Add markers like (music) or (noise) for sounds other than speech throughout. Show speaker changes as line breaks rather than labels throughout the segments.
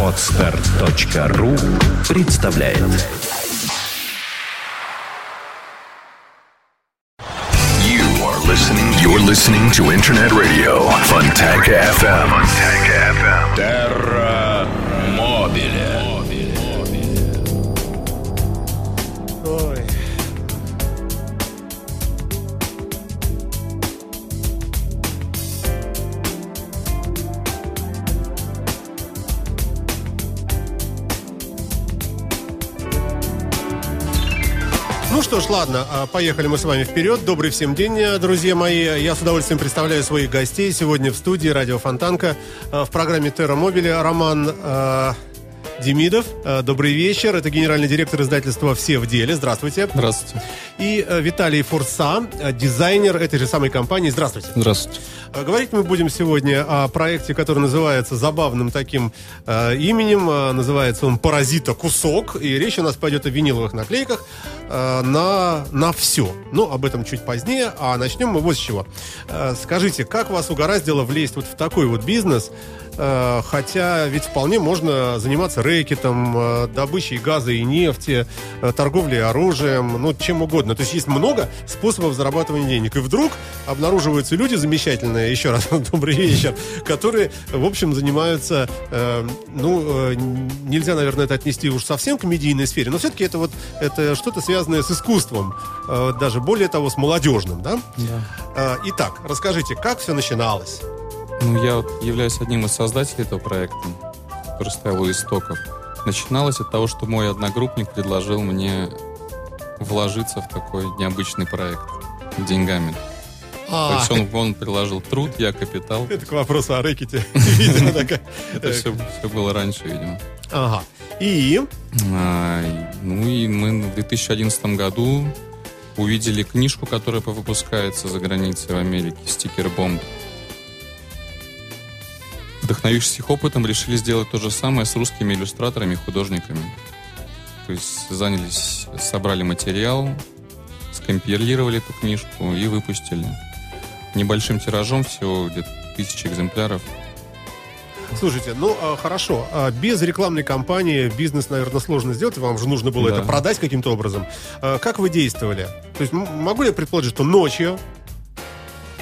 Отстар.ру представляет
You are listening. You're listening to Internet Radio Funtank FM. Funtank FM.
Что ж, ладно, а, поехали мы с вами вперед. Добрый всем день, э, друзья мои. Я с удовольствием представляю своих гостей сегодня в студии Радио Фонтанка э, в программе Терра Мобили. Роман э, Демидов, э, добрый вечер. Это генеральный директор издательства «Все в деле». Здравствуйте.
Здравствуйте.
И э, Виталий Фурса, э, дизайнер этой же самой компании. Здравствуйте.
Здравствуйте.
Говорить мы будем сегодня о проекте, который называется забавным таким э, именем. Называется он «Паразита кусок». И речь у нас пойдет о виниловых наклейках э, на, на все. Но об этом чуть позднее. А начнем мы вот с чего. Э, скажите, как вас угораздило влезть вот в такой вот бизнес? Э, хотя ведь вполне можно заниматься рэкетом, э, добычей газа и нефти, э, торговлей оружием, ну, чем угодно. То есть есть много способов зарабатывания денег. И вдруг обнаруживаются люди замечательные, еще раз (laughs) добрый вечер, которые, в общем, занимаются, ну, нельзя, наверное, это отнести уж совсем к медийной сфере, но все-таки это вот это что-то связанное с искусством, даже более того, с молодежным, да? Э, итак, расскажите, как все начиналось?
Ну, я вот являюсь одним из создателей этого проекта, который стоял у истоков. Начиналось от того, что мой одногруппник предложил мне вложиться в такой необычный проект деньгами. То есть он, он приложил труд, я капитал. (laughs)
Это к вопросу о рэкете. (laughs)
Это все, было раньше, видимо.
Ага. И
А, ну и мы в 2011 году увидели книжку, которая выпускается за границей в Америке, «Стикер Бомб». Вдохновившись их опытом, решили сделать то же самое с русскими иллюстраторами и художниками. То есть занялись, собрали материал, скомпилировали эту книжку и выпустили. Небольшим тиражом, всего где-то тысячи экземпляров.
Слушайте, ну а, хорошо, а, без рекламной кампании бизнес, наверное, сложно сделать, вам же нужно было
Да.
это продать каким-то образом. А, Как вы действовали? То есть могу я предположить, что ночью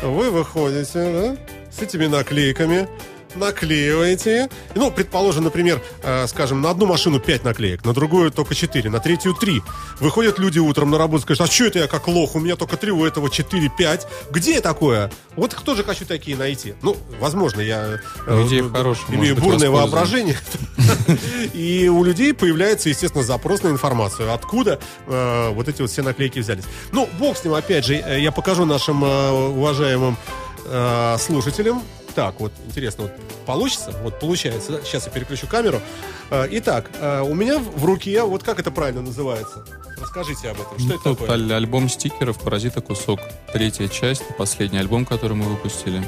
вы выходите да, с этими наклейками, наклеиваете. Ну, предположим, например, э, скажем, на одну машину 5 наклеек, на другую только 4, на третью 3. Выходят люди утром на работу, скажут, а что это я как лох, у меня только 3, у этого 4, 5. Где такое? Вот их тоже хочу такие найти. Ну, возможно, я э,
хорошая, может
имею
быть,
бурное воображение. (laughs) И у людей появляется, естественно, запрос на информацию. Откуда э, вот эти вот все наклейки взялись. Ну, бог с ним, опять же, э, я покажу нашим э, уважаемым слушателям. Так, вот, интересно, вот получится? Вот получается, да? Сейчас я переключу камеру. Э, Итак, э, у меня в руке, вот как это правильно называется? Расскажите об этом. Что это
Тут
такое?
аль- альбом стикеров «Паразита кусок». Третья часть, последний альбом, который мы выпустили.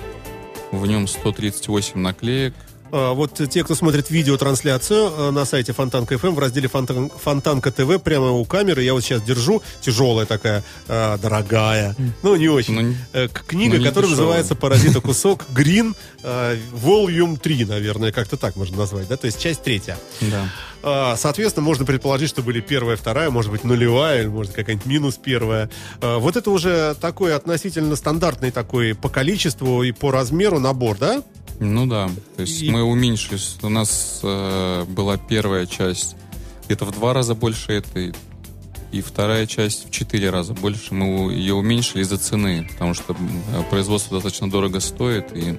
В нем 138 наклеек.
А, Вот те, кто смотрит видеотрансляцию э, на сайте Фонтанка ФМ в разделе Фонтан- Фонтанка ТВ прямо у камеры, я вот сейчас держу, тяжелая такая, э, дорогая, ну не очень,
Ну,
Э, книга,
ну,
которая
дешевая.
называется «Паразита кусок», (laughs) Green, э, Volume 3, наверное, как-то так можно назвать, да, то есть часть третья.
Да.
А, Соответственно, можно предположить, что были первая, вторая, может быть, нулевая, или может какая-нибудь минус первая. А, Вот это уже такой относительно стандартный такой по количеству и по размеру набор, да?
Ну да. То есть
И-
мы уменьшились. У нас э, была первая часть где-то в два раза больше этой. И вторая часть в четыре раза больше. Мы ее уменьшили из-за цены, потому что производство достаточно дорого стоит, и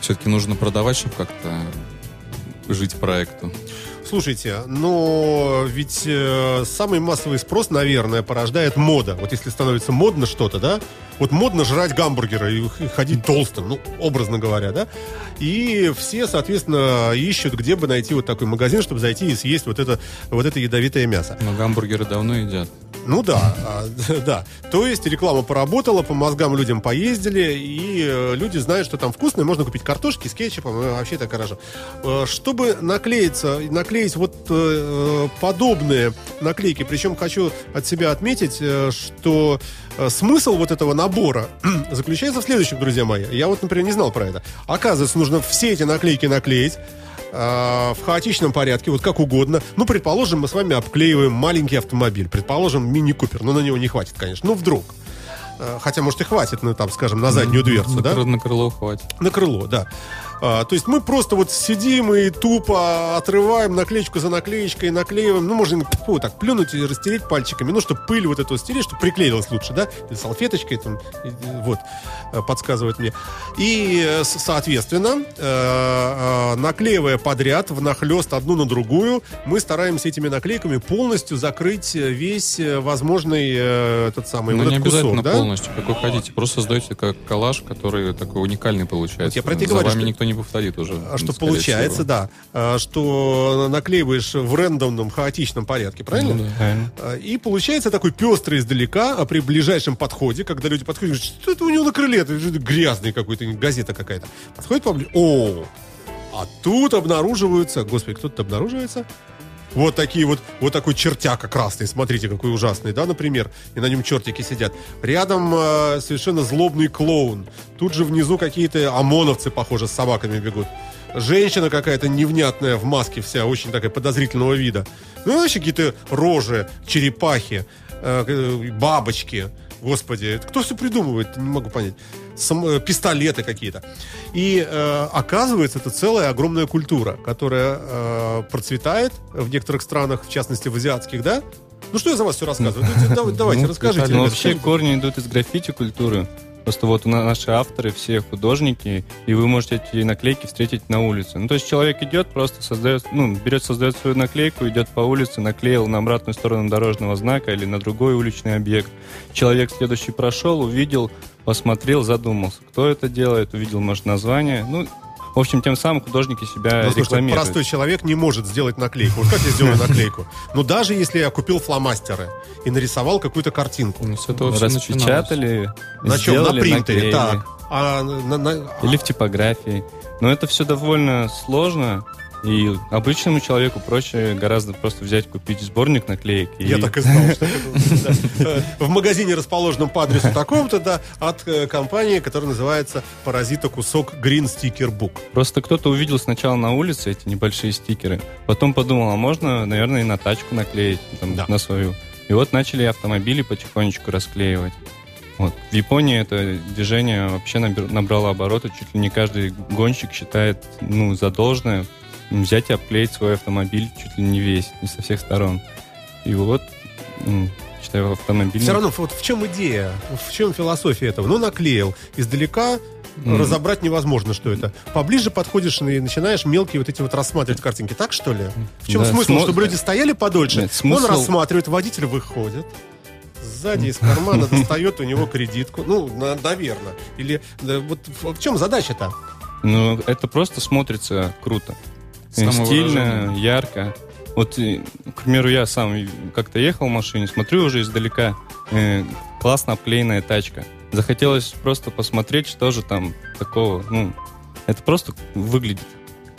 все-таки нужно продавать, чтобы как-то жить проекту.
Слушайте, но ведь э, самый массовый спрос, наверное, порождает мода. Вот если становится модно что-то, да? Вот модно жрать гамбургеры и ходить толстым, ну, образно говоря, да? И все, соответственно, ищут, где бы найти вот такой магазин, чтобы зайти и съесть вот это, вот это ядовитое мясо.
Но гамбургеры давно едят.
Ну да, а, (laughs) да. То есть реклама поработала, по мозгам людям поездили, и э, люди знают, что там вкусное, можно купить картошки с кетчупом, и вообще так хорошо. Э, Чтобы наклеиться, наклеить вот э, подобные наклейки, причем хочу от себя отметить, что смысл вот этого набора (clears throat) заключается в следующем, друзья мои. Я вот, например, не знал про это. Оказывается, нужно все эти наклейки наклеить, в хаотичном порядке, вот как угодно. Ну, предположим, мы с вами обклеиваем маленький автомобиль. Предположим, мини-купер. Но на него не хватит, конечно. Ну, вдруг. Э, Хотя, может, и хватит, ну, там, скажем, на заднюю дверцу,
на,
да?
на крыло хватит.
На крыло, да. А, то есть мы просто вот сидим и тупо отрываем наклеечку за наклеечкой, наклеиваем. Ну, можно фу, так плюнуть и растереть пальчиками, ну, чтобы пыль вот эту стереть, чтобы приклеилась лучше, да? Или салфеточкой, там, вот, э, подсказывает мне. И, э, соответственно, э, наклеивая подряд, внахлест одну на другую, мы стараемся этими наклейками полностью закрыть весь возможный этот самый
Ну,
вот
не
этот кусок,
обязательно
да?
полностью, как вы хотите. Просто создаете как коллаж, который такой уникальный получается.
Вот я про это говорю,
вами никто не повторит уже.
А Что получается,
всего.
да, а, что наклеиваешь в рандомном, хаотичном порядке, правильно?
Ну да.
А, И получается такой пестрый издалека, а при ближайшем подходе, когда люди подходят, говорят, что это у него на крыле, это грязный какой-то, газета какая-то. Подходит поближе, о, а тут обнаруживаются, господи, кто-то обнаруживается, вот такие вот, вот такой чертяка красный, смотрите, какой ужасный, да, например, и на нем чертики сидят. Рядом э, совершенно злобный клоун. Тут же внизу какие-то ОМОНовцы, похоже, с собаками бегут. Женщина какая-то невнятная в маске вся, очень такая подозрительного вида. Ну, вообще какие-то рожи, черепахи, э, э, бабочки. Господи, кто все придумывает, не могу понять. Сам- э, пистолеты какие-то. И э, оказывается, это целая огромная культура, которая э, процветает в некоторых странах, в частности в азиатских, да? Ну что я за вас все рассказываю? (laughs) Давайте, давайте,
Ну,
расскажите.
Ну, вообще корни идут из граффити культуры. Просто вот наши авторы все художники, и вы можете эти наклейки встретить на улице. Ну, то есть человек идет, просто создает, ну, берет, создает свою наклейку, идет по улице, наклеил на обратную сторону дорожного знака или на другой уличный объект. Человек следующий прошел, увидел, посмотрел, задумался, кто это делает, увидел, может, название. Ну, в общем, тем самым художники себя
Ну, слушайте,
рекламируют.
простой человек не может сделать наклейку. Вот как я сделаю (laughs) наклейку? Ну, даже если я купил фломастеры и нарисовал какую-то картинку.
Ну, с этого.
Распечатали,
На чем? На
сделали,
принтере. Так. А, на- на-
Или в типографии. Но это все довольно сложно, и обычному человеку проще гораздо просто взять, купить сборник наклеек. И...
Я так и знал, что это (laughs) В магазине, расположенном по адресу такому-то, да, от э, компании, которая называется «Паразита кусок Green Sticker Book».
Просто кто-то увидел сначала на улице эти небольшие стикеры, потом подумал, а можно, наверное, и на тачку наклеить, там,
Да.
на свою. И вот начали автомобили потихонечку расклеивать. Вот. В Японии это движение вообще набер- набрало обороты. Чуть ли не каждый гонщик считает ну, за должное взять и обклеить свой автомобиль чуть ли не весь, не со всех сторон. И вот, считаю, автомобиль...
Все равно, вот в чем идея, в чем философия этого? Ну, наклеил. Издалека
Мгм.
разобрать невозможно, что это. Поближе подходишь и начинаешь мелкие вот эти вот рассматривать картинки. Так, что ли? В чем
Да,
смысл?
смо-
Чтобы люди стояли подольше,
Нет,
он
смысл-
рассматривает, водитель выходит, сзади из кармана (laughs) достает у него кредитку. Ну, на- наверное. Или да, вот в чем задача-то?
Ну, это просто смотрится круто. Стильно, ярко. Вот, и, к примеру, я сам как-то ехал в машине, смотрю уже издалека, э, классно обклеенная тачка. Захотелось просто посмотреть, что же там такого. Ну, это просто выглядит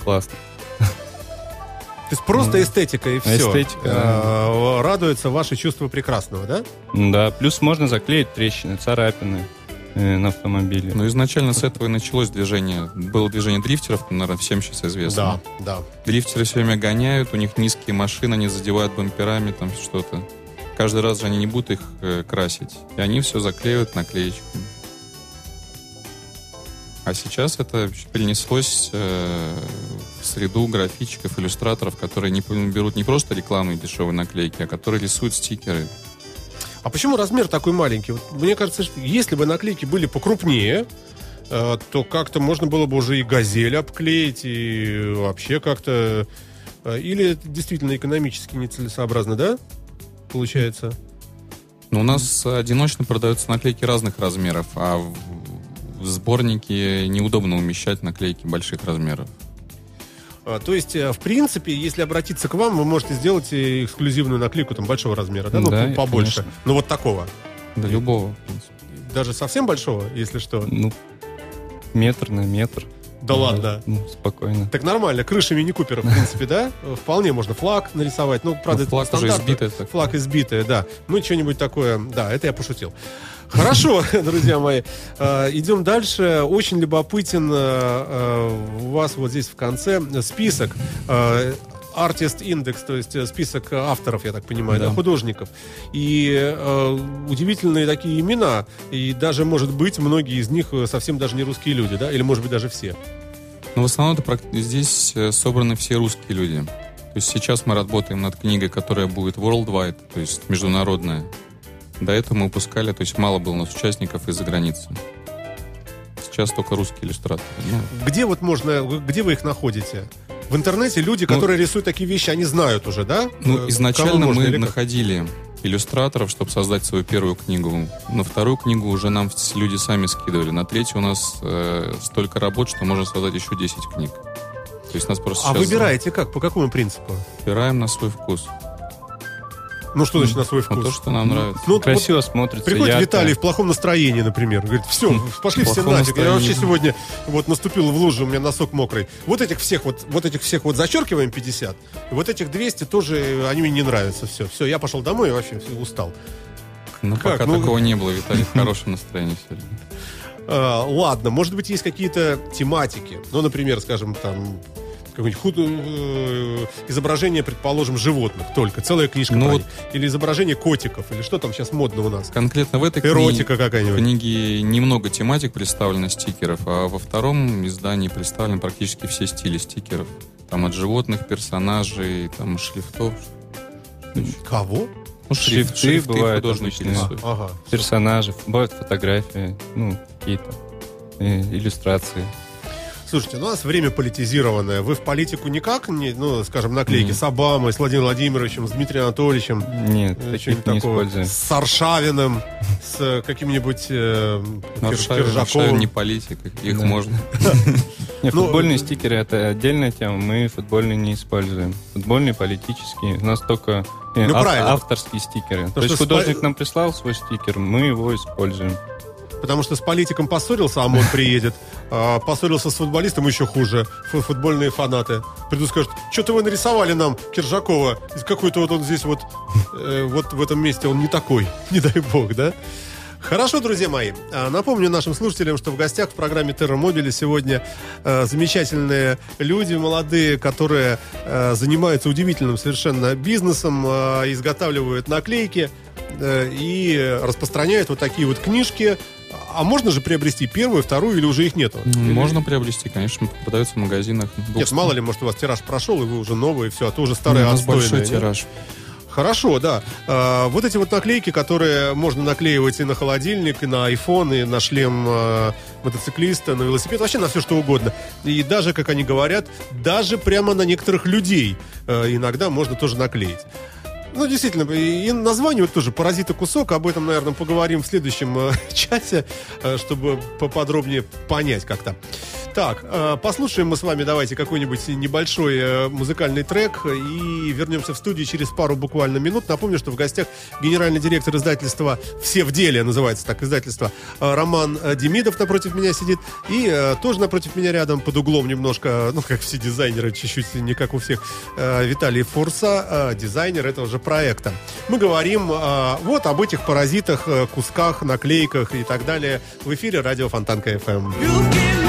классно.
То есть просто
Ну,
эстетика и все.
эстетика,
Радуется ваше чувство прекрасного, да?
Да, плюс можно заклеить трещины, царапины э, на автомобиле.
Ну, изначально с этого и началось движение. Было движение дрифтеров, наверное, всем сейчас известно.
Да, да.
Дрифтеры все время гоняют, у них низкие машины, они задевают бамперами, там что-то. Каждый раз же они не будут их э, красить. И они все заклеивают наклеечками. А сейчас это перенеслось э, в среду графичиков, иллюстраторов, которые не берут не просто рекламные дешевые наклейки, а которые рисуют стикеры.
А почему размер такой маленький? Вот мне кажется, что если бы наклейки были покрупнее, э, то как-то можно было бы уже и газель обклеить, и вообще как-то... э, Или это действительно экономически нецелесообразно, да? Получается.
Но у нас одиночно продаются наклейки разных размеров, а в сборнике неудобно умещать наклейки больших размеров.
А, То есть, э, в принципе, если обратиться к вам, вы можете сделать э, эксклюзивную наклейку там большого размера, да, ну,
Да,
по- побольше.
конечно.
Ну, вот такого.
До любого.
Даже совсем большого, если что.
Ну, метр на метр.
Да ладно.
Ну, спокойно.
Так нормально, крыша мини-купера, в принципе, да? (laughs) Вполне можно флаг нарисовать. Ну, правда,
Ну,
это
флаг
по
уже избитый.
Флаг избитый, да. Ну, что-нибудь такое, да, это я пошутил. Хорошо, (laughs) друзья мои. Э, Идем дальше. Очень любопытен э, э, у вас вот здесь в конце список. Артист индекс, то есть список авторов, я так понимаю, да,
Да.
художников. И э, удивительные такие имена. И даже, может быть, многие из них совсем даже не русские люди, да? Или, может быть, даже все.
Но в основном это здесь собраны все русские люди. То есть сейчас мы работаем над книгой, которая будет worldwide, то есть международная. До этого мы выпускали, то есть мало было у нас участников из-за границы. Сейчас только русские иллюстраторы. Ну,
Где вот можно, где вы их находите? В интернете люди,
Ну,
которые рисуют такие вещи, они знают уже, да?
Ну,
Э,
изначально мы находили иллюстраторов, чтобы создать свою первую книгу. На вторую книгу уже нам люди сами скидывали. На третью у нас э, столько работ, что можно создать еще 10 книг. То есть нас просто
А
сейчас
выбираете как? По какому принципу?
выбираем на свой вкус.
Ну, что значит на свой
Ну,
вкус?
то, что нам нравится.
Ну, вот
Красиво смотрится,
Приходит
ярко.
Виталий в плохом настроении, например. Говорит, все, пошли все нафиг. Я вообще
настроении.
сегодня вот наступил в лужу, у меня носок мокрый. Вот этих всех вот, вот этих всех вот зачеркиваем 50. И вот этих 200 тоже, э, они мне не нравятся. Все, все, я пошел домой и вообще устал.
Ну,
как?
пока
Ну-
такого не было. Виталий в (laughs) хорошем настроении сегодня.
А, ладно, может быть, есть какие-то тематики. Ну, например, скажем, там какое-нибудь худ- э, изображение, предположим, животных только, целая книжка
Ну вот-
них. Или изображение котиков, или что там сейчас модно у нас?
Конкретно в этой книге,
Эротика какая-нибудь.
книге немного тематик представлено стикеров, а во втором издании представлены практически все стили стикеров. Там от животных, персонажей, там шрифтов.
Кого?
Ну, шрифт,
Шрифты
шрифты
бывают
художники рисуют.
Ага.
Персонажи, бывают фотографии, ну, какие-то э, иллюстрации.
Слушайте, ну, у нас время политизированное. Вы в политику никак, не, ну, скажем, наклейки
Нет.
с Обамой, с Владимиром Владимировичем, с Дмитрием Анатольевичем,
Нет,
э, что-нибудь
не
такого, с Аршавиным, с э, каким-нибудь э,
Аршавин,
Киржаковым.
Аршавин не политик, их
Да.
можно. (laughs)
Ну,
футбольные стикеры это отдельная тема, мы футбольные не используем. Футбольные, политические, у нас только э,
Ну,
авторские стикеры. То есть художник нам прислал свой стикер, мы его используем.
Потому что с политиком поссорился, а ОМОН приедет. А поссорился с футболистом еще хуже. Фу- Футбольные фанаты. Придут скажут, что-то вы нарисовали нам Киржакова. Какой-то вот он здесь вот, э, вот в этом месте он не такой. (laughs) Не дай бог, да? Хорошо, друзья мои. А, Напомню нашим слушателям, что в гостях в программе Мобили сегодня э, замечательные люди, молодые, которые э, занимаются удивительным совершенно бизнесом, э, изготавливают наклейки э, и распространяют вот такие вот книжки. А можно же приобрести первую, вторую или уже их нету? Или-
Можно приобрести, конечно, продается в магазинах.
Нет, мало ли, может, у вас тираж прошел, и вы уже новые, все, а то уже старые
Ну, У нас большой
нет?
тираж.
Хорошо, да. А, вот эти вот наклейки, которые можно наклеивать и на холодильник, и на iPhone, и на шлем а, мотоциклиста, на велосипед, вообще на все что угодно. И даже, как они говорят, даже прямо на некоторых людей а, иногда можно тоже наклеить. Ну, действительно, и название вот тоже «Паразита кусок», об этом, наверное, поговорим в следующем э, (laughs) часе, э, чтобы поподробнее понять как-то. Так, э, послушаем мы с вами, давайте, какой-нибудь небольшой э, музыкальный трек и вернемся в студию через пару буквально минут. Напомню, что в гостях генеральный директор издательства «Все в деле», называется так издательство, э, Роман э, Демидов напротив меня сидит, и э, тоже напротив меня рядом, под углом немножко, ну, как все дизайнеры, чуть-чуть не как у всех, э, Виталий Фурса, э, дизайнер этого же проекта. Мы говорим э, вот об этих паразитах, э, кусках, наклейках и так далее в эфире радио Фонтанка FM.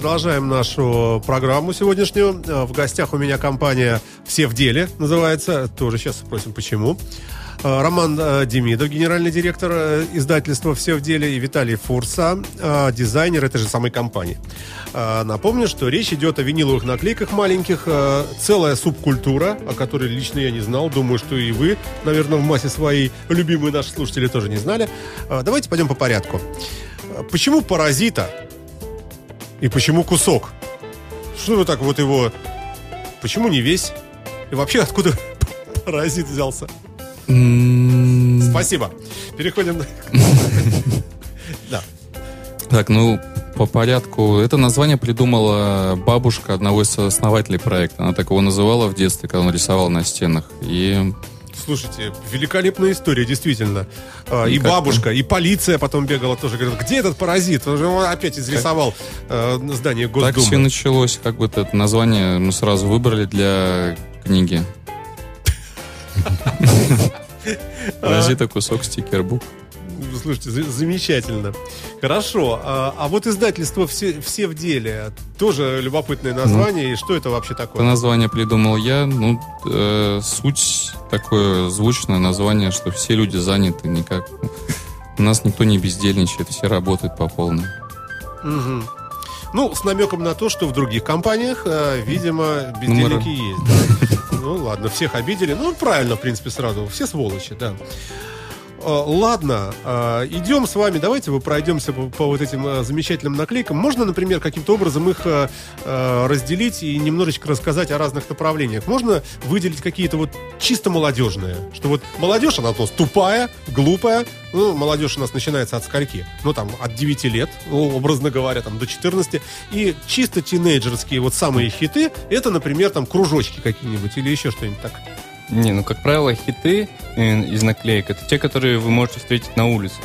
Продолжаем нашу программу сегодняшнюю. Э, В гостях у меня компания «Все в деле» называется. Тоже сейчас спросим, почему. Э, Роман э, Демидов, генеральный директор издательства «Все в деле», и Виталий Фурса, дизайнер этой же самой компании. Напомню, что речь идет о виниловых наклейках маленьких. Целая субкультура, о которой лично я не знал. Думаю, что и вы, наверное, в массе своей любимые наши слушатели тоже не знали. Давайте пойдем по порядку. Почему паразита и почему кусок? Что вы так вот его... Почему не весь? И вообще откуда (laughs) паразит взялся? Спасибо. Переходим... (laughs) Да.
Так, ну, по порядку. Это название придумала бабушка одного из основателей проекта. Она так его называла в детстве, когда он рисовал на стенах. И
Слушайте, великолепная история, действительно. А, И, бабушка, и полиция потом бегала тоже. Говорит, где этот паразит? Он же опять изрисовал э, здание
так все
Госдумы.
началось. Как бы это название мы сразу выбрали для книги. (laughs) Паразита кусок стикербук.
Слушайте, за- замечательно. Хорошо. А, а вот издательство все, «Все в деле» тоже любопытное название. И что это вообще
Это
такое?
название придумал я. Ну, э, суть такое звучное название, что все люди заняты никак. У нас никто не бездельничает, все работают по полной.
Мгм. Ну, с намеком на то, что в других компаниях, э, видимо, бездельники есть. да. Ну, ладно, всех обидели. Ну, правильно, в принципе, сразу. Все сволочи, да. Э, Ладно, э, идем с вами, давайте вы пройдемся по, по вот этим э, замечательным наклейкам. Можно, например, каким-то образом их разделить и немножечко рассказать о разных направлениях. Можно выделить какие-то вот чисто молодежные, что вот молодежь, она то есть тупая, глупая, ну, молодежь у нас начинается от скольки? Ну, там, от 9 лет, ну, образно говоря, там, до 14. И чисто тинейджерские вот самые хиты, это, например, там, кружочки какие-нибудь или еще что-нибудь так.
Не, ну, как правило, хиты э, из наклеек это те, которые вы можете встретить на улице.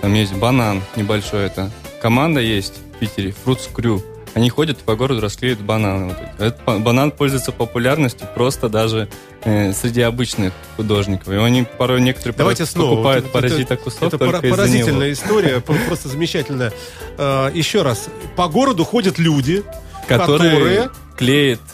Там есть банан небольшой, это команда есть в Питере, Fruits Crew. Они ходят по городу расклеивают бананы. Вот. Этот банан пользуется популярностью просто даже э, среди обычных художников. И они порой некоторые
Давайте
порой
снова.
покупают
Вот
паразита
это,
кусок
это поразительная история, про- просто замечательная. Э, еще раз, по городу ходят люди,
Которые,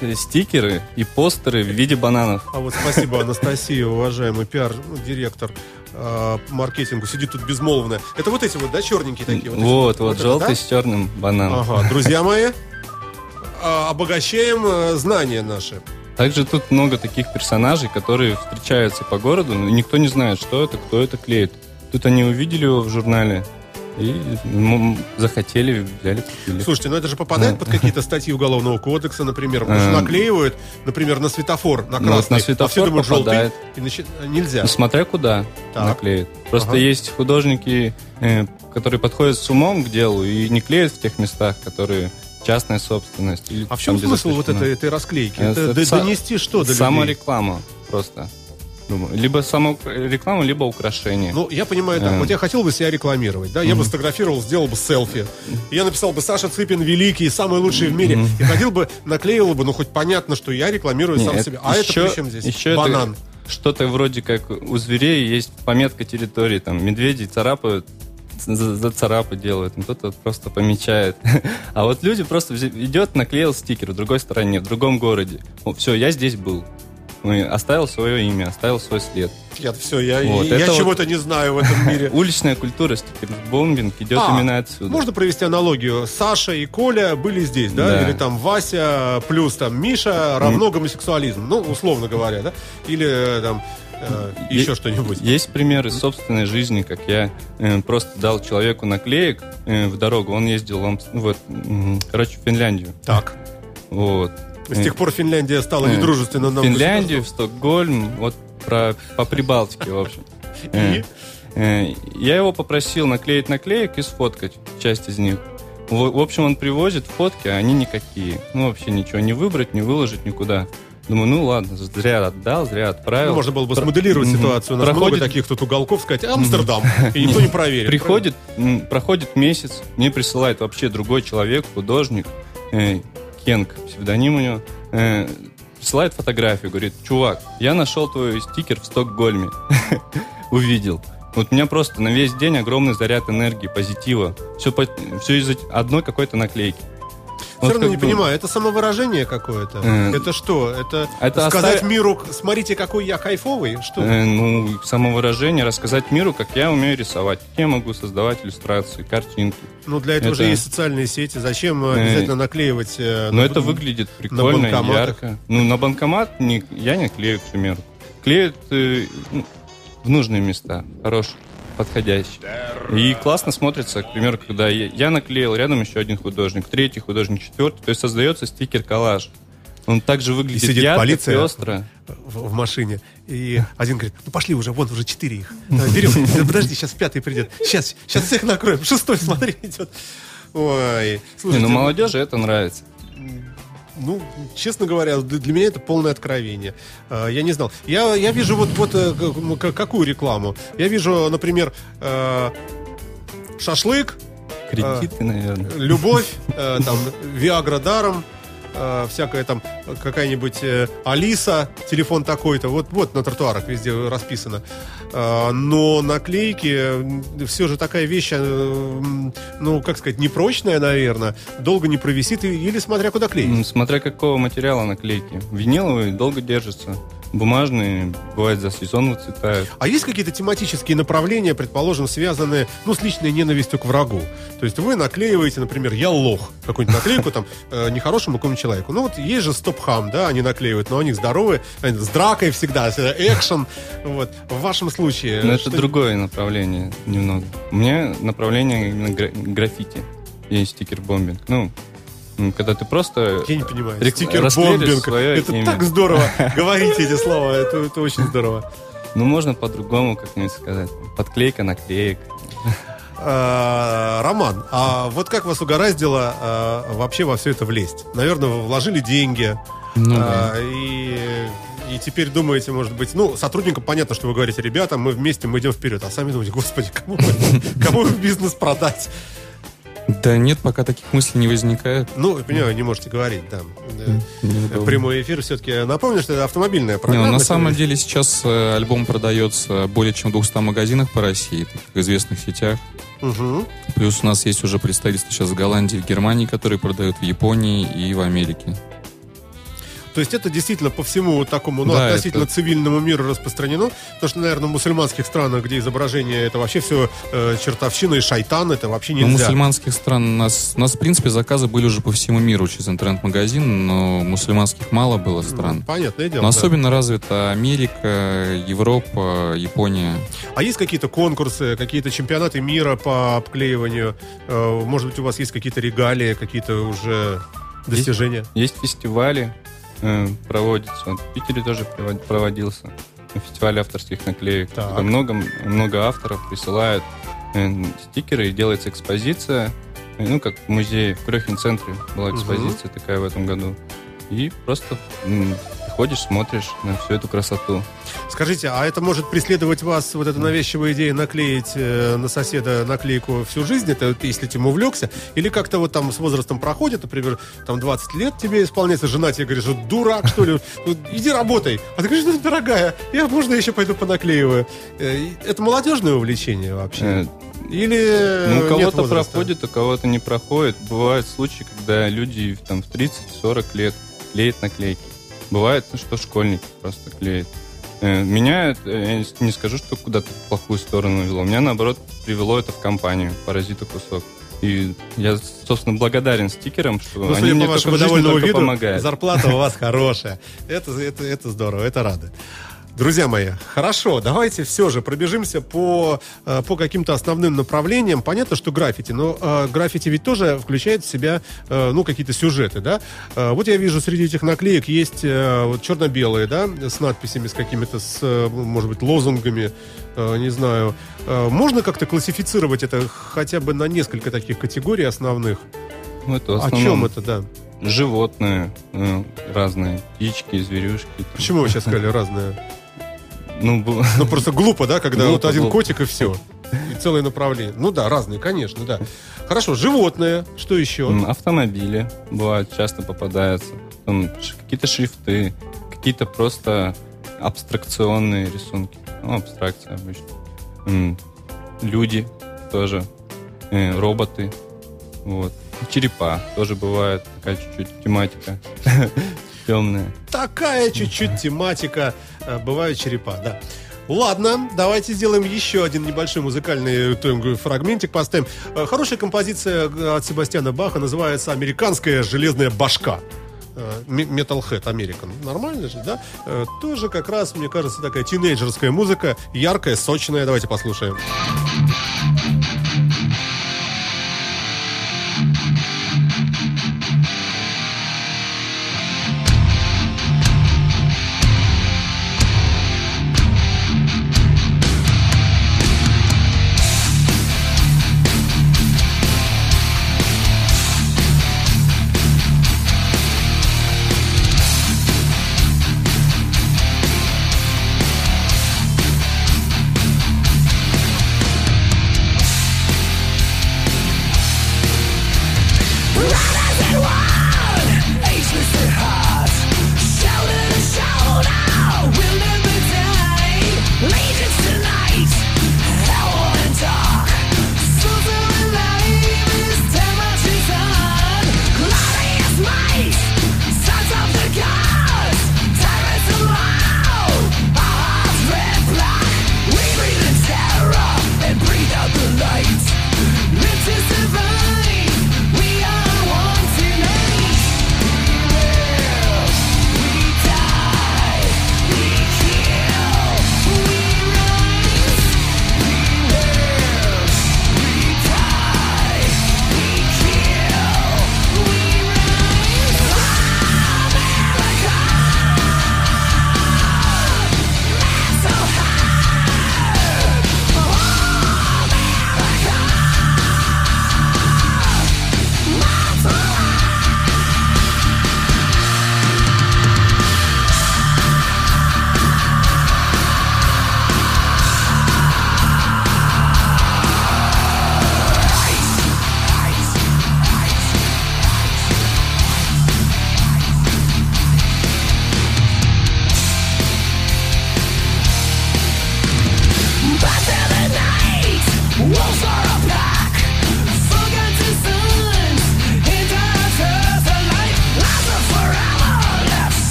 э, стикеры и постеры в виде бананов.
А вот спасибо, Анастасия, уважаемый пиар-директор э, по маркетингу, сидит тут безмолвная. Это вот эти вот, да, черненькие такие? эти
Вот, вот,
это,
желтый
да?
с черным бананом.
Ага, друзья мои, а, обогащаем э, знания наши.
Также тут много таких персонажей, которые встречаются по городу, но никто не знает, что это, кто это клеит. Тут они увидели его в журнале и захотели, взяли, купили.
Слушайте, ну это же попадает под какие-то статьи Уголовного кодекса, например, потому что
Эм.
наклеивают, например, на светофор, на
Ну,
красный,
на светофор
а все думают желтый, и начи- нельзя.
Ну, смотря куда
Так.
наклеит. Просто
Ага.
есть художники, э, которые подходят с умом к делу и не клеят в тех местах, которые частная собственность.
А в чем смысл вот этой, этой расклейки?
Это-
Это,
это
донести что до людей?
Самореклама просто. Думаю. Либо самореклама, либо украшение.
Ну, я понимаю, так,
Эм.
вот я хотел бы себя рекламировать, да, я бы сфотографировал, сделал бы селфи, И я написал бы Саша Цыпин великий, самый лучший в мире, и ходил бы, наклеил бы, ну, хоть понятно, что я рекламирую
Не,
сам
это
себя. А это
еще-
при чем здесь?
еще это
Банан.
Что-то вроде как у зверей есть пометка территории, там медведи царапают, за, царапы делают, ну, кто-то просто помечает. (laughs) А вот люди просто идет, наклеил стикер в другой стороне, в другом городе. все, я здесь был. Ну, оставил свое имя, оставил свой след.
Я, все, я,
Вот,
я
вот-
чего-то не знаю в этом мире. (laughs)
Уличная культура стикер-бомбинг идет
А,
именно отсюда.
Можно провести аналогию? Саша и Коля были здесь, да?
Да.
Или там Вася плюс там Миша равно гомосексуализм. Ну, условно говоря, да? Или э, там э, еще что-нибудь.
Есть примеры собственной жизни, как я э, просто дал человеку наклеек э, в дорогу. Он ездил, Амс- вот, короче, в Финляндию.
Так.
Вот.
С тех пор Финляндия стала
Э,
недружественна нам.
Финляндию, в Стокгольм, вот про, по Прибалтике, в общем. (laughs) Э,
И?
э, Я его попросил наклеить наклеек и сфоткать часть из них. В в общем, он привозит фотки, а они никакие. Ну, вообще ничего не выбрать, не выложить никуда. Думаю, ну ладно, зря отдал, зря отправил.
Ну, можно было бы
Про-
смоделировать
Мгм.
ситуацию. У нас
Проходит-
много таких тут уголков, сказать, Амстердам. (laughs) И никто не проверит.
Приходит, проходит месяц, мне присылает вообще другой человек, художник, э, Кенг, псевдоним у него, э, присылает фотографию, говорит, чувак, я нашел твой стикер в Стокгольме, (laughs) увидел. Вот у меня просто на весь день огромный заряд энергии, позитива. Все, все из одной какой-то наклейки.
Все равно не понимаю, это самовыражение какое-то?
Э,
это что? Это,
это
сказать
оставь-
миру, смотрите, какой я кайфовый? Что?
Э, ну, самовыражение, рассказать миру, как я умею рисовать, как я могу создавать иллюстрации, картинки.
ну, для этого
это-
же есть социальные сети. Зачем э,
Э,
обязательно наклеивать? э,
Но
на-
это выглядит прикольно, ярко. Ну, на банкомат не, я не клею, к примеру. Клеют э, ну, в нужные места, хорошие, подходящие. И классно смотрится, к примеру, когда я, наклеил, рядом еще один художник, третий художник, четвертый. То есть создается стикер-коллаж. Он также выглядит
сидит
ярко,
полиция.
пестро.
в, в машине. И один говорит, ну пошли уже, вон уже четыре их. Да, Берем. Подожди, сейчас пятый придет. Сейчас, сейчас всех накроем. Шестой, смотри, идет. Ой,
Не,
слушайте,
ну, молодежи это нравится.
Ну, честно говоря, для меня это полное откровение. А, Я не знал. Я, я вижу вот, вот э, какую рекламу. Я вижу, например, э, шашлык,
Кредиты, наверное.
любовь, (laughs) э, там, Виагра даром, э, всякая там э, какая-нибудь э, Алиса, телефон такой-то, вот, вот на тротуарах везде расписано. Э, но наклейки, все же такая вещь, э, ну, как сказать, непрочная, наверное, долго не провисит, или смотря куда клеить.
Смотря какого материала наклейки. Виниловые долго держатся. Бумажные, бывает, за сезон выцветают.
А есть какие-то тематические направления, предположим, связанные, ну, с личной ненавистью к врагу? То есть вы наклеиваете, например, «Я лох», какую-нибудь наклейку там э, нехорошему какому человеку. Ну, вот есть же стоп-хам, да, они наклеивают, но они здоровые, они с дракой всегда, э, экшен. Вот. В вашем случае...
Но это другое направление немного. У меня направление именно гра- граффити и стикер-бомбинг. Ну, когда ты просто...
Я не понимаю. Стикер-бомбинг. Это
имя.
так здорово. (laughs) Говорите эти слова, это, это очень здорово.
Ну, можно по-другому как-нибудь сказать. Подклейка, наклеек.
А, Роман, а вот как вас угораздило а, вообще во все это влезть? Наверное, вы вложили деньги,
Ну
а, и, и теперь думаете, может быть, ну, сотрудникам понятно, что вы говорите, ребята, мы вместе, мы идем вперед, а сами думаете, господи, кому, (laughs) кому бизнес продать?
Да нет, пока таких мыслей не возникает.
Ну, понимаю, не можете говорить, да. Прямой эфир все-таки. Напомню, что это автомобильная
Не,
программа.
ну, на самом деле сейчас э, альбом продается более чем в 200 магазинах по России, таких известных сетях.
Мгм.
Плюс у нас есть уже представительства сейчас в Голландии, в Германии, которые продают в Японии и в Америке.
То есть это действительно по всему вот такому, ну,
Да,
относительно
это-
цивильному миру распространено. Потому что, наверное, в мусульманских странах, где изображение, это вообще все э, чертовщина и шайтан, это вообще
Но
нельзя.
мусульманских стран у нас, у нас, в принципе, заказы были уже по всему миру через интернет-магазин, но мусульманских мало было стран.
Понятное дело.
Но
да.
особенно развита Америка, Европа, Япония.
А есть какие-то конкурсы, какие-то чемпионаты мира по обклеиванию? Э, Может быть, у вас есть какие-то регалии, какие-то уже достижения?
Есть фестивали, э, проводятся. Вот в Питере тоже провод- проводился фестиваль авторских наклеек.
Так.
Много, много авторов присылают э, стикеры, и делается экспозиция. Э, Ну, как в музее, в Крехин-центре была экспозиция такая в этом году. И просто м, приходишь, смотришь на всю эту красоту.
Скажите, а это может преследовать вас, вот эта навязчивая идея наклеить э, на соседа наклейку всю жизнь, это вот если этим увлекся? Или как-то вот там с возрастом проходит, например, там 20 лет тебе исполняется, жена тебе говорит, что дурак, что ли, (laughs) иди работай. А ты говоришь, ну, дорогая, я, можно, еще пойду понаклеиваю. Э, Это молодежное увлечение вообще?
Э,
Или
Ну, у кого-то проходит, у кого-то не проходит. Бывают случаи, когда люди там, в 30-40 лет клеят наклейки. Бывает, ну, что школьники просто клеят. Э, Меня, это, я не- скажу, что куда-то в плохую сторону вело. Меня, наоборот, привело это в компанию «Паразита кусок». И я, собственно, благодарен стикерам, что
Ну,
они мне
по
только в жизни только
виду,
помогают.
зарплата у вас (laughs) хорошая. Это, это, это здорово, это рады. Друзья мои, хорошо, давайте все же пробежимся по, э, по каким-то основным направлениям. Понятно, что граффити, но э, граффити ведь тоже включает в себя, э, ну, какие-то сюжеты, да? Э, вот я вижу, среди этих наклеек есть э, вот черно-белые, да, с надписями, с какими-то, с, э, может быть, лозунгами, э, не знаю. Э, можно как-то классифицировать это хотя бы на несколько таких категорий основных?
Ну, это
О чем это, да?
Животные э, разные, птички, зверюшки.
Почему вы сейчас сказали разное?
Ну, (laughs)
Ну, просто глупо, да, когда
Глупо,
вот один
глупо.
котик и все. И целое направление. Ну да, разные, конечно, да. Хорошо, животные. Что еще?
Автомобили бывают, часто попадаются. Там какие-то шрифты, какие-то просто абстракционные рисунки. Ну, абстракция обычно. Люди тоже. э, Роботы. Вот. Черепа тоже бывает, такая чуть-чуть тематика (laughs) темная.
Такая чуть-чуть тематика. Э, Бывают черепа, да. Ладно, давайте сделаем еще один небольшой музыкальный э, фрагментик, поставим. Э, Хорошая композиция от Себастьяна Баха называется «Американская железная башка». Metalhead American. Нормально же, да? Тоже как раз, мне кажется, такая тинейджерская музыка, яркая, сочная. Давайте послушаем.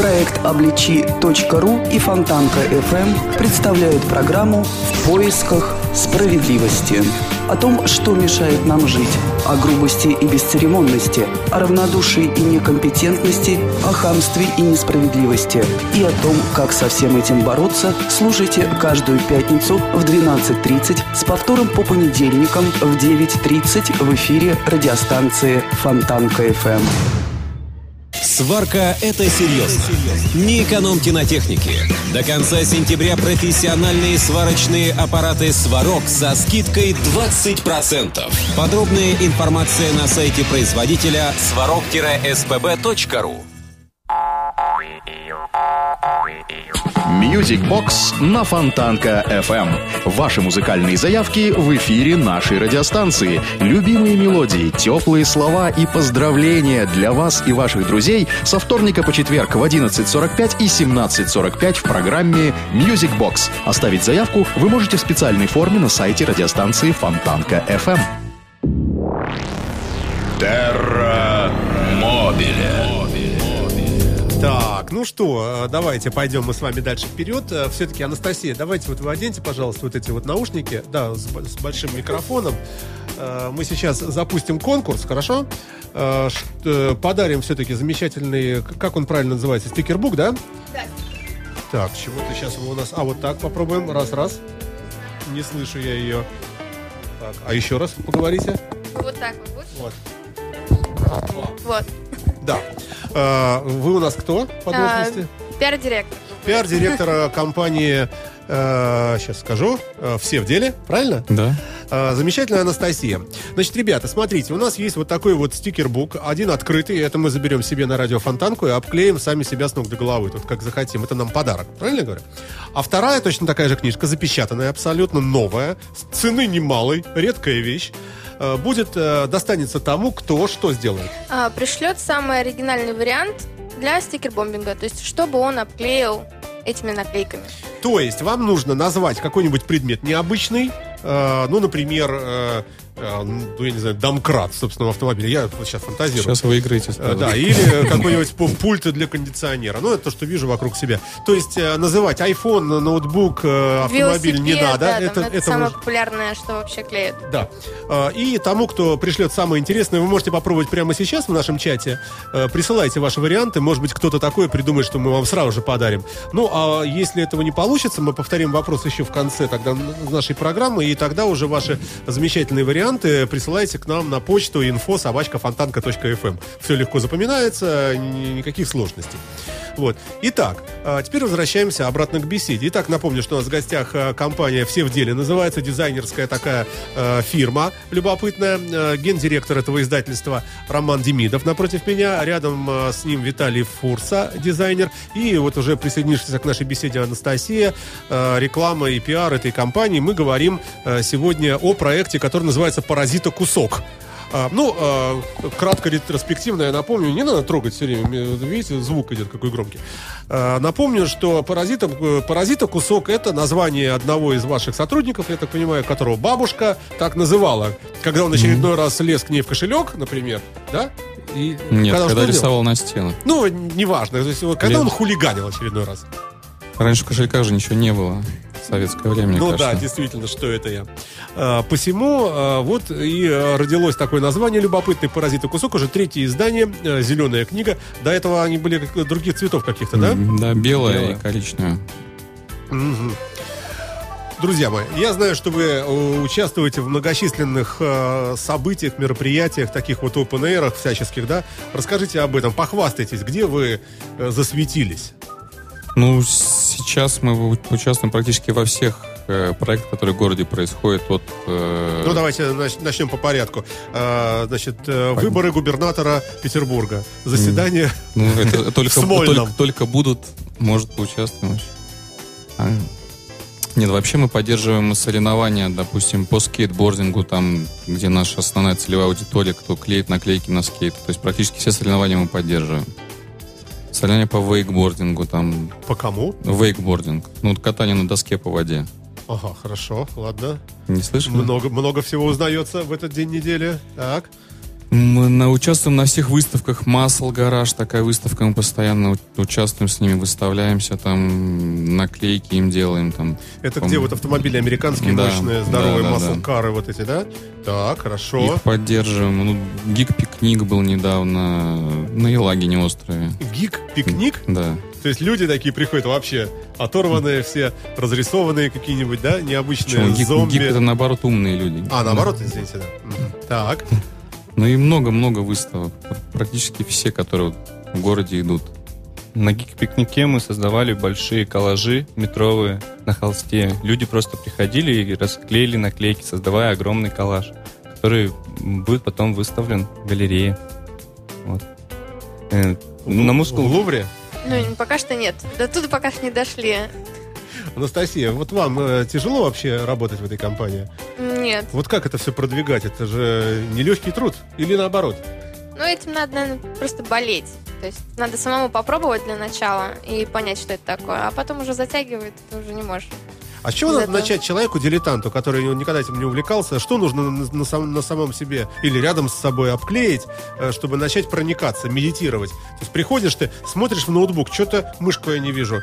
Проект «Обличи.ру» и Фонтанка FM представляют программу «В поисках справедливости». О том, что мешает нам жить, о грубости и бесцеремонности, о равнодушии и некомпетентности, о хамстве и несправедливости и о том, как со всем этим бороться, слушайте каждую пятницу в 12.30 с повтором по понедельникам в 9.30 в эфире радиостанции Фонтанка FM.
Сварка – это серьезно. Не экономьте на технике. До конца сентября профессиональные сварочные аппараты «Сварог» со скидкой 20%. Подробная информация на сайте производителя svarog-spb.ru
Music Box на Фонтанка FM. Ваши музыкальные заявки в эфире нашей радиостанции. Любимые мелодии, теплые слова и поздравления для вас и ваших друзей со вторника по четверг в 11.45 и 17.45 в программе Music Box. Оставить заявку вы можете в специальной форме на сайте радиостанции Фонтанка FM.
Терра
ну что, э, давайте пойдем мы с вами дальше вперед. Все-таки, Анастасия, давайте вот вы оденьте, пожалуйста, вот эти вот наушники, да, с, с большим микрофоном. Э, Мы сейчас запустим конкурс, хорошо? Э, э, Подарим все-таки замечательный, как он правильно называется, стикербук, да?
Да.
Так, чего-то сейчас его у нас... А, вот так попробуем, раз-раз. Не слышу я ее. Так, а еще раз поговорите.
Вот так вот.
Вот.
Вот.
Да. Э, Вы у нас кто по
А,
должности?
Пиар-директор.
Пиар-директора компании, сейчас скажу, э, «Все в деле», правильно?
Да.
Э, Замечательная Анастасия. Значит, ребята, смотрите, у нас есть вот такой вот стикербук, один открытый, это мы заберем себе на радиофонтанку и обклеим сами себя с ног до головы, тут как захотим. Это нам подарок, правильно я говорю? А вторая точно такая же книжка, запечатанная, абсолютно новая, с цены немалой, редкая вещь, э, будет, э, достанется тому, кто что сделает.
А, пришлет самый оригинальный вариант для стикер-бомбинга. То есть, чтобы он обклеил этими наклейками.
То есть вам нужно назвать какой-нибудь предмет необычный, э, ну, например, э, э, ну, я не знаю, домкрат в собственном автомобиле. Я сейчас фантазирую.
Сейчас вы играете.
Э, Да, или (laughs) какой-нибудь пу- пульт для кондиционера. Ну, это то, что вижу вокруг себя. То есть э, называть iPhone, ноутбук, э, автомобиль не надо.
да,
это,
это,
это
самое
может-
популярное, что вообще клеят.
Да. Э, И тому, кто пришлет самое интересное, вы можете попробовать прямо сейчас в нашем чате. Э, Присылайте ваши варианты. Может быть, кто-то такой придумает, что мы вам сразу же подарим. Ну, а если этого не получится, мы повторим вопрос еще в конце тогда нашей программы, и тогда уже ваши замечательные варианты присылайте к нам на почту info собачка Все легко запоминается, ни- никаких сложностей. Вот. Итак, а, теперь возвращаемся обратно к беседе. Итак, напомню, что у нас в гостях а, компания «Все в деле». Называется дизайнерская такая э, фирма любопытная. Гендиректор этого издательства Роман Демидов напротив меня. Рядом с ним Виталий Фурса, дизайнер. И вот уже присоединившаяся к нашей беседе Анастасия, реклама и пиар этой компании. Мы говорим сегодня о проекте, который называется «Паразита кусок». А, ну, а, кратко ретроспективно я напомню, не надо трогать все время, видите, звук идет какой громкий. А, напомню, что паразита, э, паразита кусок это название одного из ваших сотрудников, я так понимаю, которого бабушка так называла, когда он очередной раз лез к ней в кошелек, например, да? И
Нет, когда
делал?
рисовал на стену.
Ну, неважно, то есть, когда
Лез.
он хулиганил очередной раз.
Раньше в кошельках же ничего не было. Советское время,
ну
кажется.
да, действительно, что это я. А, посему а, вот и а, родилось такое название «Любопытный паразит и кусок». Уже третье издание, «Зеленая книга». До этого они были как- других цветов каких-то, да?
Да, белая
Белая.
и коричневая.
Мгм. Друзья мои, я знаю, что вы э, участвуете в многочисленных э, событиях, мероприятиях, таких вот open air всяческих, да? Расскажите об этом, похвастайтесь, где вы э, засветились?
Ну, сейчас мы участвуем практически во всех э, проектах, которые в городе происходят от... э,
Ну, давайте нач- начнем по порядку. А, значит, э, выборы губернатора Петербурга. Заседание (laughs)
Ну, это (laughs) только, только, только будут, может, поучаствуем. вообще. А, Нет, вообще мы поддерживаем соревнования, допустим, по скейтбордингу, там, где наша основная целевая аудитория, кто клеит наклейки на скейт. То есть практически все соревнования мы поддерживаем. Соревнования по вейкбордингу, там...
По кому?
Вейкбординг. Ну, катание на доске по воде.
Ага, хорошо, ладно.
Не слышали?
Много, много всего узнается в этот день недели. Так.
Мы на, участвуем на всех выставках. Масл Гараж, такая выставка, мы постоянно участвуем с ними, выставляемся, там наклейки им делаем. Там,
Это где вот автомобили американские,
Да,
мощные, здоровые
да, да,
маслкары вот эти, да? Так, хорошо.
Их поддерживаем. Ну, гик-пикник был недавно на Елагине острове.
Гик-пикник?
Да.
То есть люди такие приходят вообще оторванные все, разрисованные какие-нибудь, да, необычные
гик,
зомби.
гик это наоборот умные люди.
А, наоборот, извините, да. Так.
Ну и много-много выставок. Практически все, которые вот в городе идут.
На гик-пикнике мы создавали большие коллажи метровые на холсте. Люди просто приходили и расклеили наклейки, создавая огромный коллаж, который будет потом выставлен в галерее. Вот. Э, На
В
мускул
Лувре?
Ну, пока что нет. До туда пока что не дошли.
Анастасия, вот вам э, тяжело вообще работать в этой компании?
Нет.
Вот как это все продвигать? Это же нелегкий труд или наоборот?
Ну, этим надо, наверное, просто болеть. То есть надо самому попробовать для начала и понять, что это такое. А потом уже затягивает, ты уже не можешь.
А с чего надо
этого.
начать человеку, дилетанту, который никогда этим не увлекался? Что нужно на, на сам- на самом себе или рядом с собой обклеить, э, чтобы начать проникаться, медитировать? То есть приходишь ты, смотришь в ноутбук, что-то мышку я не вижу.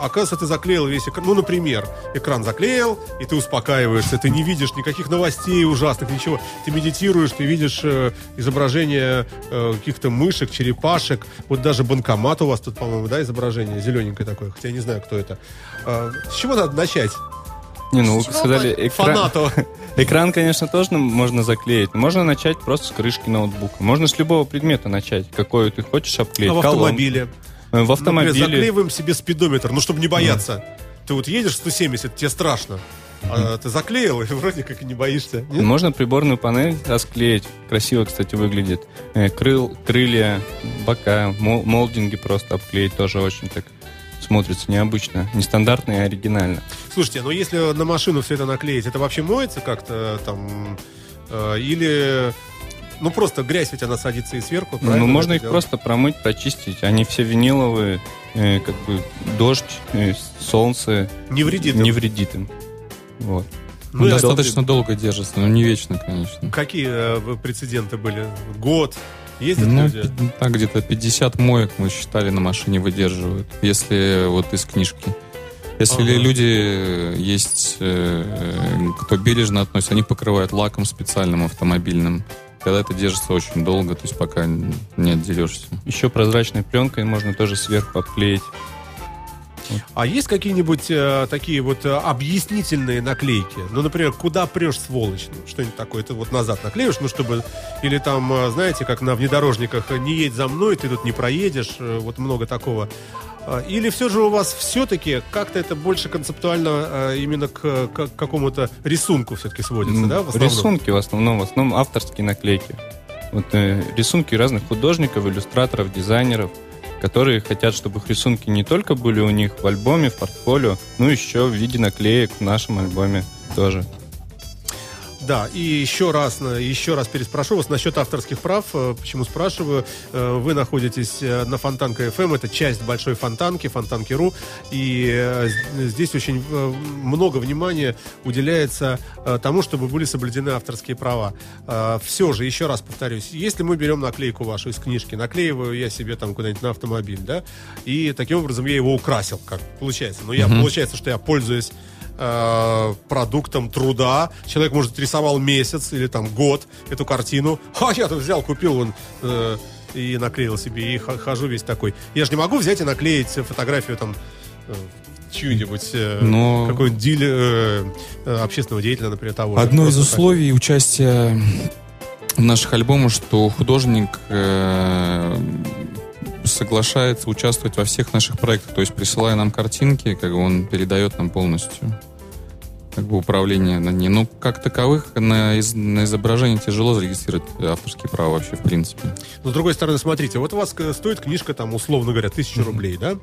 Оказывается, ты заклеил весь экран. Ну, например, экран заклеил, и ты успокаиваешься, ты не видишь никаких новостей ужасных, ничего. Ты медитируешь, ты видишь э, изображение э, каких-то мышек, черепашек. Вот даже банкомат у вас тут, по-моему, да, изображение зелененькое такое, хотя я не знаю, кто это. А, с чего надо начать?
Не, ну сказали, экран,
Фанату. (laughs)
экран, конечно, тоже можно заклеить. Можно начать просто с крышки ноутбука. Можно с любого предмета начать, какой ты хочешь обклеить.
А в автомобиле?
Э, В
Например,
автомобиле.
заклеиваем себе спидометр, ну, чтобы не бояться. Ты вот едешь 170, тебе страшно. А ты заклеил, и (laughs) вроде как и не боишься. Нет?
Можно приборную панель расклеить. Красиво, кстати, выглядит. Э, Крыл, крылья, бока, мол- молдинги просто обклеить тоже очень так смотрится необычно. Нестандартно и оригинально.
Слушайте, ну если на машину все это наклеить, это вообще моется как-то там? э, или... Ну, просто грязь ведь она садится и сверху, правильно?
Ну, можно
это
их
делать?
просто промыть, прочистить. Они все виниловые, э, как бы дождь, э, солнце
Не вредит им.
не вредит им. Вот.
Ну,
Достаточно долго держится, но не вечно, конечно.
Какие э, прецеденты были? Год? Ездят
Ну,
люди?
так, где-то 50 моек мы считали на машине выдерживают, если вот из книжки. Если
Ага.
люди есть, э, кто бережно относится, они покрывают лаком специальным автомобильным. Тогда это держится очень долго, то есть пока не отделешься.
Еще прозрачной пленкой можно тоже сверху обклеить.
А есть какие-нибудь э, такие вот э, объяснительные наклейки? Ну, например, куда прешь, сволочь? Ну, что-нибудь такое. Ты вот назад наклеишь, ну, чтобы... Или там, э, знаете, как на внедорожниках, не едь за мной, ты тут не проедешь. э, Вот много такого. А, Или все же у вас все-таки как-то это больше концептуально э, именно к, к какому-то рисунку все-таки сводится, да? В основном?
Рисунки в основном, в основном авторские наклейки. Вот э, рисунки разных художников, иллюстраторов, дизайнеров, которые хотят, чтобы их рисунки не только были у них в альбоме, в портфолио, но еще в виде наклеек в нашем альбоме тоже.
Да, и еще раз, еще раз переспрошу вас насчет авторских прав. Э, Почему спрашиваю? Э, Вы находитесь э, на Фонтанка FM, это часть большой Фонтанки, Фонтанки.ру, и здесь очень много внимания уделяется тому, чтобы были соблюдены авторские права. Все же, еще раз повторюсь, если мы берем наклейку вашу из книжки, наклеиваю я себе там куда-нибудь на автомобиль, да, и таким образом я его украсил, как получается. Но я, получается, что я пользуюсь э, продуктом труда. Человек, может, рисовал месяц или там год эту картину. (laughs) А я тут взял, купил он э, и наклеил себе, и хожу весь такой. Я же не могу взять и наклеить фотографию там э, чью-нибудь, э,
Но-
какой-нибудь диле- э, э, общественного деятеля, например, того же.
Одно из
Просто так.
условий участия в наших альбомах, что художник э, соглашается участвовать во всех наших проектах. То есть, присылая нам картинки, как бы он передает нам полностью как бы управление на ней. Ну, как таковых, на, из- на изображении тяжело зарегистрировать авторские права вообще, в принципе.
Но с другой стороны, смотрите, вот у вас э, стоит книжка, там, условно говоря, тысячу рублей, да?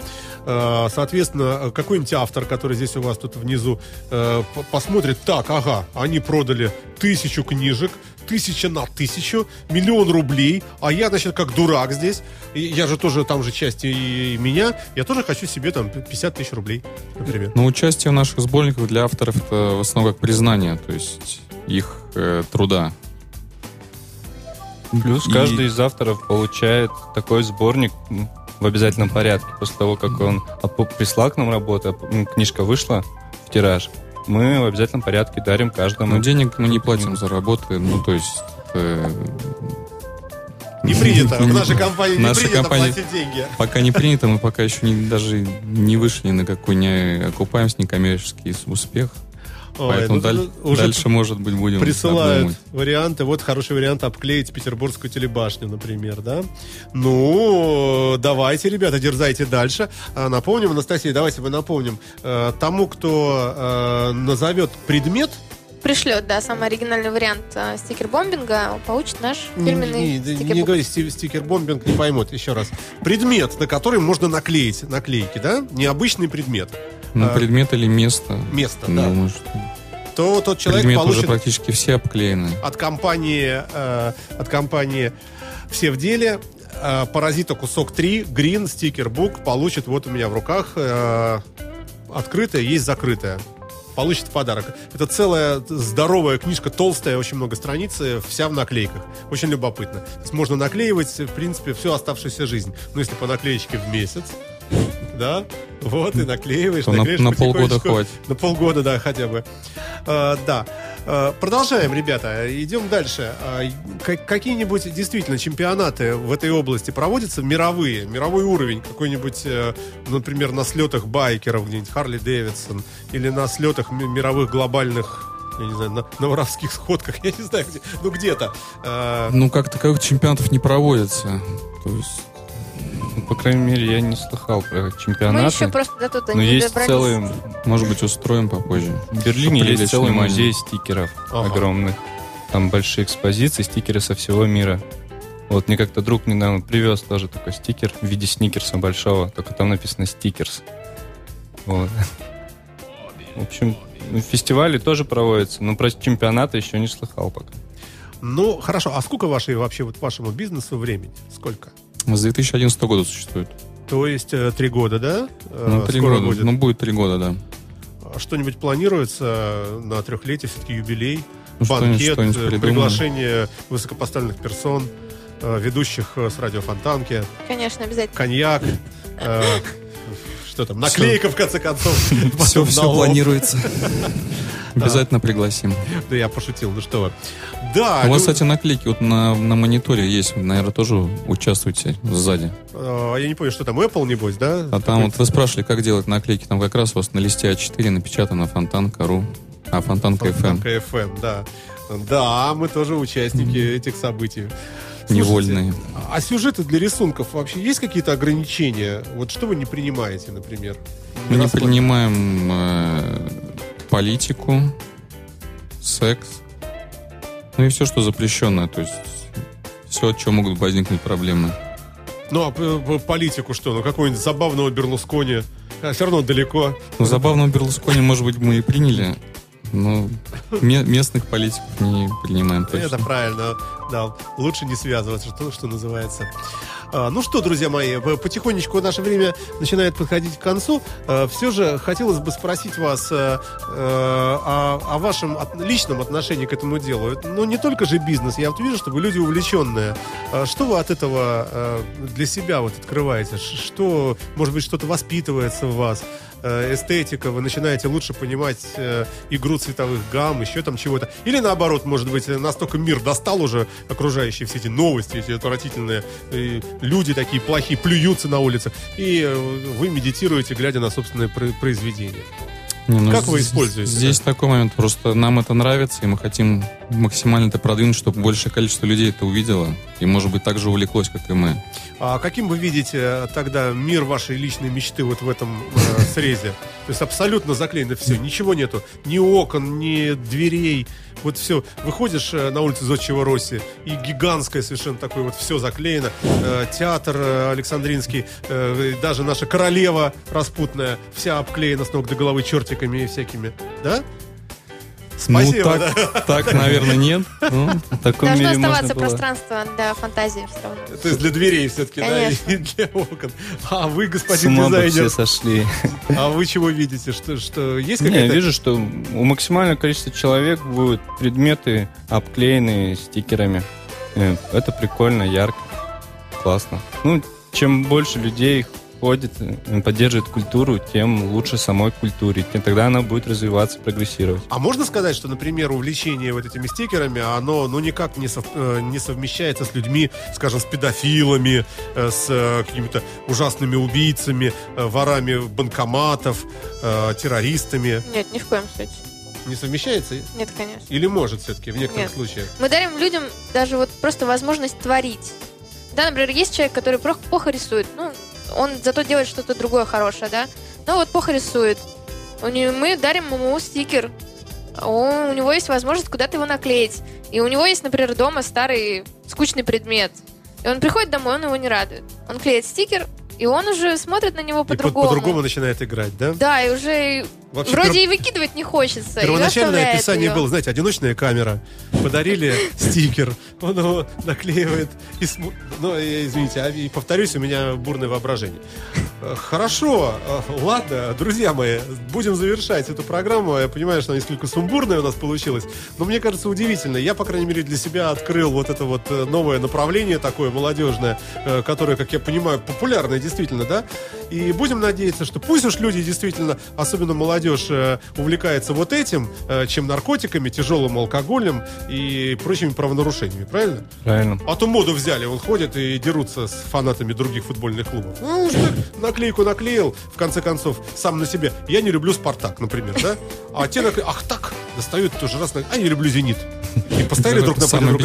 Э, Соответственно, э, какой-нибудь автор, который здесь у вас тут внизу, посмотрит, так, ага, они продали тысячу книжек, тысяча на тысячу, миллион рублей, а я, значит, как дурак здесь, и я же тоже, там же часть и, и меня, я тоже хочу себе там 50 тысяч рублей, например.
Но участие в наших сборниках для авторов это в основном как признание, то есть их э, труда.
Плюс
И-
каждый из авторов получает такой сборник в обязательном порядке. После того, как он прислал к нам работу, книжка вышла в тираж, мы в обязательном порядке дарим каждому.
Но денег мы не платим за работы, ну, то есть... э,
Не принято. В
не-
нашей компании не
наша
принято
компания-
платить деньги.
Пока не принято, мы пока еще не, даже не вышли ни на какой не окупаемость, ни коммерческий успех.
Ой,
Поэтому
ну,
даль-
ну, уже
дальше, может быть, будем
Присылают
обдумывать.
варианты. Вот хороший вариант обклеить петербургскую телебашню, например, да? Ну, давайте, ребята, дерзайте дальше. А, Напомним, Анастасия, давайте мы напомним. э, Тому, кто э, назовет предмет,
Пришлет, да, самый оригинальный вариант э, стикер-бомбинга, получит наш
не,
фирменный
не- не
стикер
говори сти- стикер-бомбинг, не поймут еще раз. Предмет, на который можно наклеить наклейки, да? Необычный предмет.
Ну, предмет или место.
Место, да.
Думаю, что
То тот человек
предмет
получит
уже практически все обклеены.
от компании, э, от компании «Все в деле». э, Паразита кусок 3, Green стикер бук получит вот у меня в руках э, открытая, есть закрытая. Получит подарок. Это целая здоровая книжка, толстая, очень много страниц, вся в наклейках. Очень любопытно. То есть можно наклеивать, в принципе, всю оставшуюся жизнь. Ну, если по наклеечке в месяц, (laughs) да, вот, и наклеиваешь,
на- на полгода хватит.
На полгода, да, хотя бы. Э, да. Э, продолжаем, ребята. Идем дальше. Как- какие-нибудь действительно чемпионаты в этой области проводятся мировые, мировой уровень, какой-нибудь, э, например, на слетах байкеров где-нибудь, Харли Дэвидсон, или на слетах ми- мировых глобальных я не знаю, на, на воровских сходках, (laughs) я не знаю, где, ну где-то. Э,
Ну, как таковых чемпионатов не проводится. То есть
Ну, По крайней мере, я не слыхал про
Мы
чемпионаты.
еще просто до туда
Но
не
есть
добрались.
целый...
Может быть, устроим попозже.
В Берлине
Чтобы
есть целый
внимание.
музей стикеров
Ага.
огромных. Там большие экспозиции, стикеры со всего мира. Вот мне как-то друг недавно привез тоже такой стикер в виде сникерса большого, только там написано стикерс. Вот. В общем, ну, фестивали тоже проводятся, но про чемпионаты еще не слыхал пока.
ну, хорошо. А сколько вашей вообще вот вашему бизнесу времени? Сколько?
С 2011 года существует.
То есть э, три года, да? Э,
Ну, три
скоро
года.
будет.
Ну, будет три года, да.
А Что-нибудь планируется на трехлетие, все-таки юбилей,
Ну,
банкет,
что-нибудь
э, приглашение высокопоставленных персон, ведущих с радиофонтанки,
Конечно, обязательно.
коньяк, что там, наклейка, в конце концов. (laughs)
Все, все планируется. (laughs) Обязательно пригласим.
Да я пошутил, ну что вы. Да,
У вас, кстати, наклейки вот на, на мониторе есть. Наверное, тоже участвуете сзади.
э, я не понял, что там, Apple, небось, да?
А там вот вы спрашивали, как делать наклейки. Там как раз у вас на листе А4 напечатано фонтанка.ру. А, фонтанка FM.
Фонтанка FM, да. Да, мы тоже участники этих событий. Слушайте,
Невольные.
А сюжеты для рисунков вообще есть какие-то ограничения? Вот что вы не принимаете, например?
Мы не принимаем э, политику, секс, ну и все, что запрещенное. То есть все, от чего могут возникнуть проблемы.
Ну, а политику что? Ну, какого-нибудь забавного Берлускони? А, все равно далеко.
Ну, забавного Берлускони, может быть, мы и приняли, но ме- местных политиков не принимаем точно.
Это правильно, да. Лучше не связываться, что, что называется. А, ну что, друзья мои, потихонечку наше время начинает подходить к концу. все же хотелось бы спросить вас э, э, о, о вашем личном отношении к этому делу. Ну, не только же бизнес. Я вот вижу, что вы люди увлеченные. А Что вы от этого э, для себя вот открываете? Что, может быть, что-то воспитывается в вас? Э, Эстетика, вы начинаете лучше понимать э, игру цветовых гамм, еще там чего-то. Или наоборот, может быть, настолько мир достал уже окружающие все эти новости, эти отвратительные и люди такие плохие, плюются на улицах, и э, вы медитируете, глядя на собственное про- произведение.
Не, ну,
Как вы используете
Здесь такой момент, просто нам это нравится, и мы хотим максимально это продвинуть, чтобы большее количество людей это увидело, и, может быть, так же увлеклось, как и мы.
А каким вы видите тогда мир вашей личной мечты вот в этом э, срезе? То есть абсолютно заклеено все, ничего нету, ни окон, ни дверей, вот все. Выходишь э, на улицу Зодчего Росси, и гигантское совершенно такое вот все заклеено. Э, театр э, Александринский, э, даже наша королева распутная, вся обклеена с ног до головы чертиками и всякими. Да? Спасибо,
ну, так,
да.
так, наверное, нет. Ну,
В таком
Должно
мире можно
оставаться
было-
пространство для фантазии все равно.
То есть для дверей все-таки, да,
Конечно.
и (laughs) для окон. А вы,
С
господин
бы
дизайнер,
все сошли.
а вы чего видите? Что, что есть
Не, я
какая-то...
вижу, что у максимального количества человек будут предметы обклеены стикерами. Э, Это прикольно, ярко, классно. Ну, чем больше людей ходит, э, поддерживает культуру, тем лучше самой культуре. Тем тогда она будет развиваться, прогрессировать.
А можно сказать, что, например, увлечение вот этими стикерами, оно ну никак не, сов- э, не совмещается с людьми, скажем, с педофилами, э, с э, какими-то ужасными убийцами, э, ворами банкоматов, э, террористами?
Нет, ни в коем случае.
Не совмещается?
Нет, конечно.
Или может все-таки в некоторых
Нет.
случаях?
Мы дарим людям даже вот просто возможность творить. Да, например, есть человек, который плохо рисует. Ну, он зато делает что-то другое хорошее, да? Ну вот плохо рисует. У него- мы дарим ему стикер. У него есть возможность куда-то его наклеить. И у него есть, например, дома старый скучный предмет. И он приходит домой, он его не радует. Он клеит стикер, и он уже смотрит на него
И по-
по-другому.
по-другому начинает играть, да?
Да, и уже
Вообще,
вроде
пер-
и выкидывать не хочется. и
Первоначальное описание
её.
было, знаете, одиночная камера. Подарили (laughs) стикер, он его наклеивает. И см- Ну, извините, а, и повторюсь, у меня бурное воображение. Э, Хорошо, э, ладно, друзья мои, будем завершать эту программу. Я понимаю, что она несколько сумбурная у нас получилась, но мне кажется удивительно. Я, по крайней мере, для себя открыл вот это вот э, новое направление такое молодежное, которое, как я понимаю, популярное действительно, да? И будем надеяться, что пусть уж люди действительно, особенно молодежь, э, увлекается вот этим, э, чем наркотиками, тяжелым алкоголем и прочими правонарушениями, правильно?
Правильно.
А то моду взяли, он ходит и дерутся с фанатами других футбольных клубов. Ну, уж так наклейку наклеил, в конце концов, сам на себе. Я не люблю Спартак, например, да? А те накле... Ах так, достают тоже раз, а я люблю Зенит. И поставили друг на друга.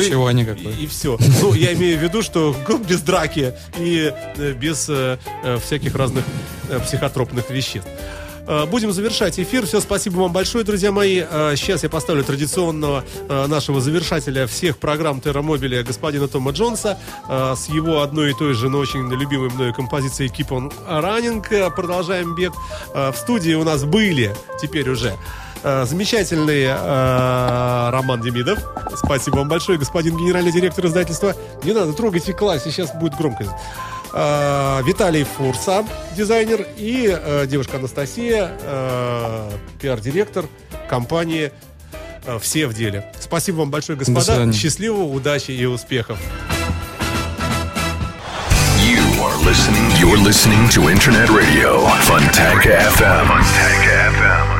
Какое.
И, все. Ну, я имею в виду, что без драки и э, без э, всяких разных э, психотропных веществ. Э, Будем завершать эфир. Все, спасибо вам большое, друзья мои. Сейчас я поставлю традиционного нашего завершателя всех программ Терромобиля, господина Тома Джонса, с его одной и той же, но очень любимой мною композицией Keep on Running. Продолжаем бег. В студии у нас были, теперь уже, замечательный э, Роман Демидов. Спасибо вам большое, господин генеральный директор издательства. Не надо трогать и класть, сейчас будет громкость. Э, Виталий Фурса, дизайнер, и э, девушка Анастасия, э, пиар-директор компании э, «Все в деле». Спасибо вам большое, господа. Счастливого, удачи и успехов.
You are listening. You're listening to Internet Radio Funtank FM. Funtank FM.